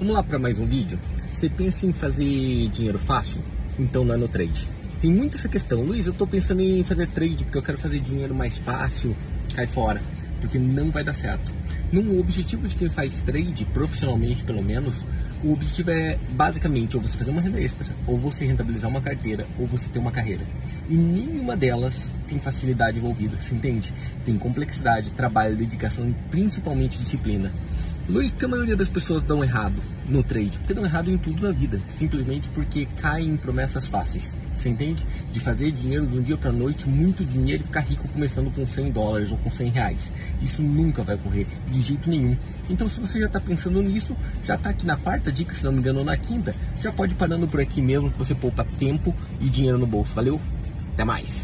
Vamos lá para mais um vídeo? Você pensa em fazer dinheiro fácil? Então não é no trade. Tem muita essa questão. Luiz, eu estou pensando em fazer trade porque eu quero fazer dinheiro mais fácil. Cai fora, porque não vai dar certo. No objetivo de quem faz trade, profissionalmente pelo menos, o objetivo é basicamente ou você fazer uma renda extra, ou você rentabilizar uma carteira, ou você ter uma carreira. E nenhuma delas tem facilidade envolvida, se entende? Tem complexidade, trabalho, dedicação e principalmente disciplina. Porque a maioria das pessoas dão errado no trade? Porque dão errado em tudo na vida, simplesmente porque caem em promessas fáceis. Você entende? De fazer dinheiro de um dia para noite, muito dinheiro e ficar rico começando com 100 dólares ou com 100 reais. Isso nunca vai ocorrer, de jeito nenhum. Então, se você já está pensando nisso, já está aqui na quarta dica, se não me engano, ou na quinta, já pode parando por aqui mesmo que você poupa tempo e dinheiro no bolso. Valeu? Até mais!